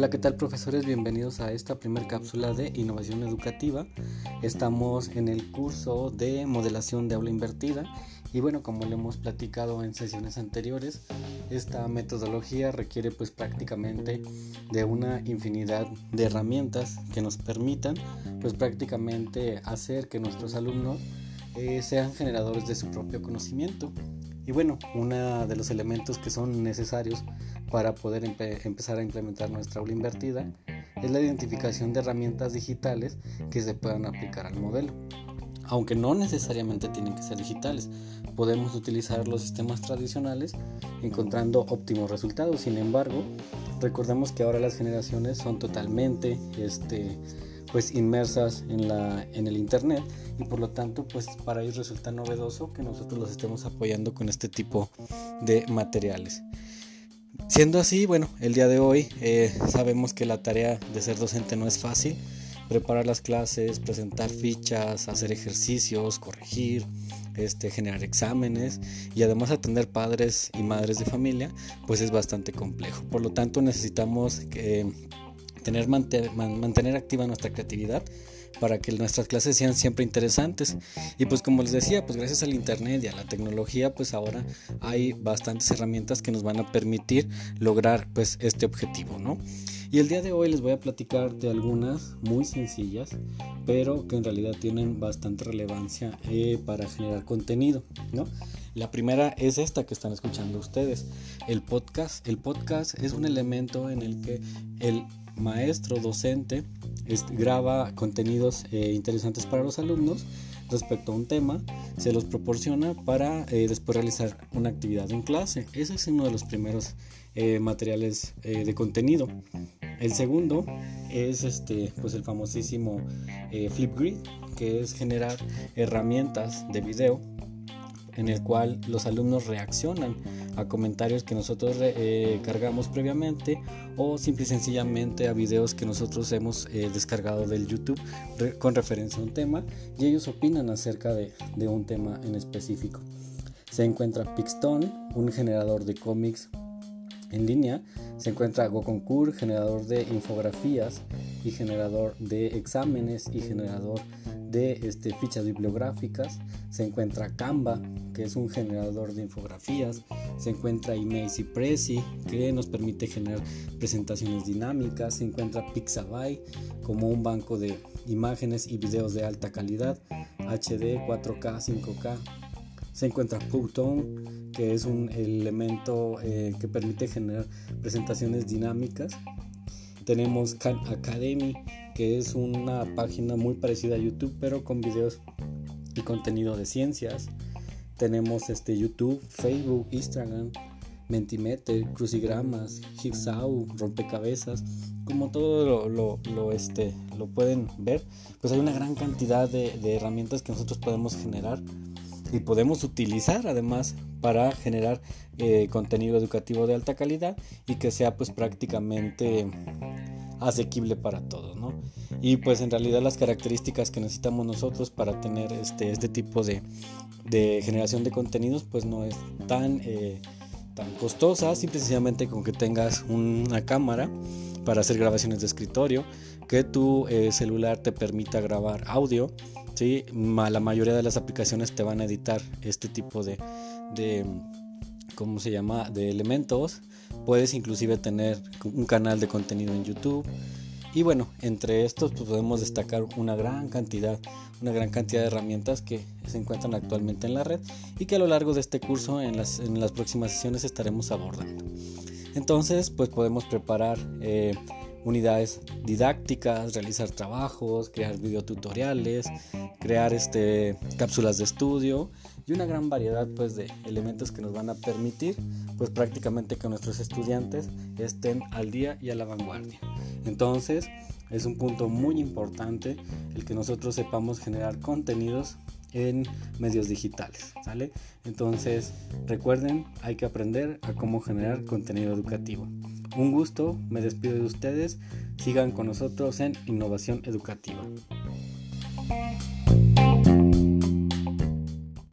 Hola, ¿qué tal profesores? Bienvenidos a esta primera cápsula de innovación educativa. Estamos en el curso de modelación de aula invertida y bueno, como lo hemos platicado en sesiones anteriores, esta metodología requiere pues prácticamente de una infinidad de herramientas que nos permitan pues prácticamente hacer que nuestros alumnos eh, sean generadores de su propio conocimiento. Y bueno, uno de los elementos que son necesarios para poder empezar a implementar nuestra aula invertida es la identificación de herramientas digitales que se puedan aplicar al modelo. Aunque no necesariamente tienen que ser digitales, podemos utilizar los sistemas tradicionales encontrando óptimos resultados. Sin embargo, recordemos que ahora las generaciones son totalmente este, pues inmersas en, la, en el internet y por lo tanto pues para ellos resulta novedoso que nosotros los estemos apoyando con este tipo de materiales. Siendo así, bueno, el día de hoy eh, sabemos que la tarea de ser docente no es fácil. Preparar las clases, presentar fichas, hacer ejercicios, corregir, este, generar exámenes y además atender padres y madres de familia, pues es bastante complejo. Por lo tanto, necesitamos eh, tener, mantener activa nuestra creatividad para que nuestras clases sean siempre interesantes. Y pues como les decía, pues gracias al internet y a la tecnología, pues ahora hay bastantes herramientas que nos van a permitir lograr pues este objetivo, ¿no? Y el día de hoy les voy a platicar de algunas muy sencillas, pero que en realidad tienen bastante relevancia eh, para generar contenido, ¿no? La primera es esta que están escuchando ustedes, el podcast. El podcast es un elemento en el que el maestro docente graba contenidos eh, interesantes para los alumnos respecto a un tema, se los proporciona para eh, después realizar una actividad en clase. Ese es uno de los primeros eh, materiales de contenido. El segundo es este, pues el famosísimo Flipgrid, que es generar herramientas de video en el cual los alumnos reaccionan a comentarios que nosotros eh, cargamos previamente o simple y sencillamente a videos que nosotros hemos eh, descargado del YouTube con referencia a un tema y ellos opinan acerca de, de un tema en específico. Se encuentra Pixton, un generador de cómics en línea. Se encuentra GoConcours, generador de infografías y generador de exámenes y generador de este, fichas bibliográficas. Se encuentra Canva, que es un generador de infografías. Se encuentra Imacy Prezi, que nos permite generar presentaciones dinámicas. Se encuentra Pixabay, como un banco de imágenes y videos de alta calidad, HD, 4K, 5K. Se encuentra Photon, que es un elemento eh, que permite generar presentaciones dinámicas. Tenemos Khan Academy, que es una página muy parecida a YouTube, pero con videos y contenido de ciencias. Tenemos este YouTube, Facebook, Instagram, Mentimeter, crucigramas, Jigsaw, rompecabezas, como todo lo, este, lo pueden ver, pues hay una gran cantidad de herramientas que nosotros podemos generar y podemos utilizar además para generar eh, contenido educativo de alta calidad y que sea pues prácticamente asequible para todos, ¿no? Y pues en realidad las características que necesitamos nosotros para tener este, este tipo de, generación de contenidos pues no es tan, eh, tan costosa, simplemente con que tengas una cámara para hacer grabaciones de escritorio, que tu eh, celular te permita grabar audio, ¿sí? la mayoría de las aplicaciones te van a editar este tipo de, de ¿cómo se llama? de elementos Puedes inclusive tener un canal de contenido en YouTube. Y bueno, entre estos pues, podemos destacar una gran cantidad, una gran cantidad de herramientas que se encuentran actualmente en la red y que a lo largo de este curso en las, en las próximas sesiones estaremos abordando. Entonces, pues podemos preparar eh, unidades didácticas, realizar trabajos, crear videotutoriales, crear este, cápsulas de estudio y una gran variedad pues, de elementos que nos van a permitir pues, prácticamente que nuestros estudiantes estén al día y a la vanguardia. Entonces es un punto muy importante el que nosotros sepamos generar contenidos en medios digitales, ¿sale? Entonces, recuerden, hay que aprender a cómo generar contenido educativo. Un gusto, me despido de ustedes, sigan con nosotros en Innovación Educativa.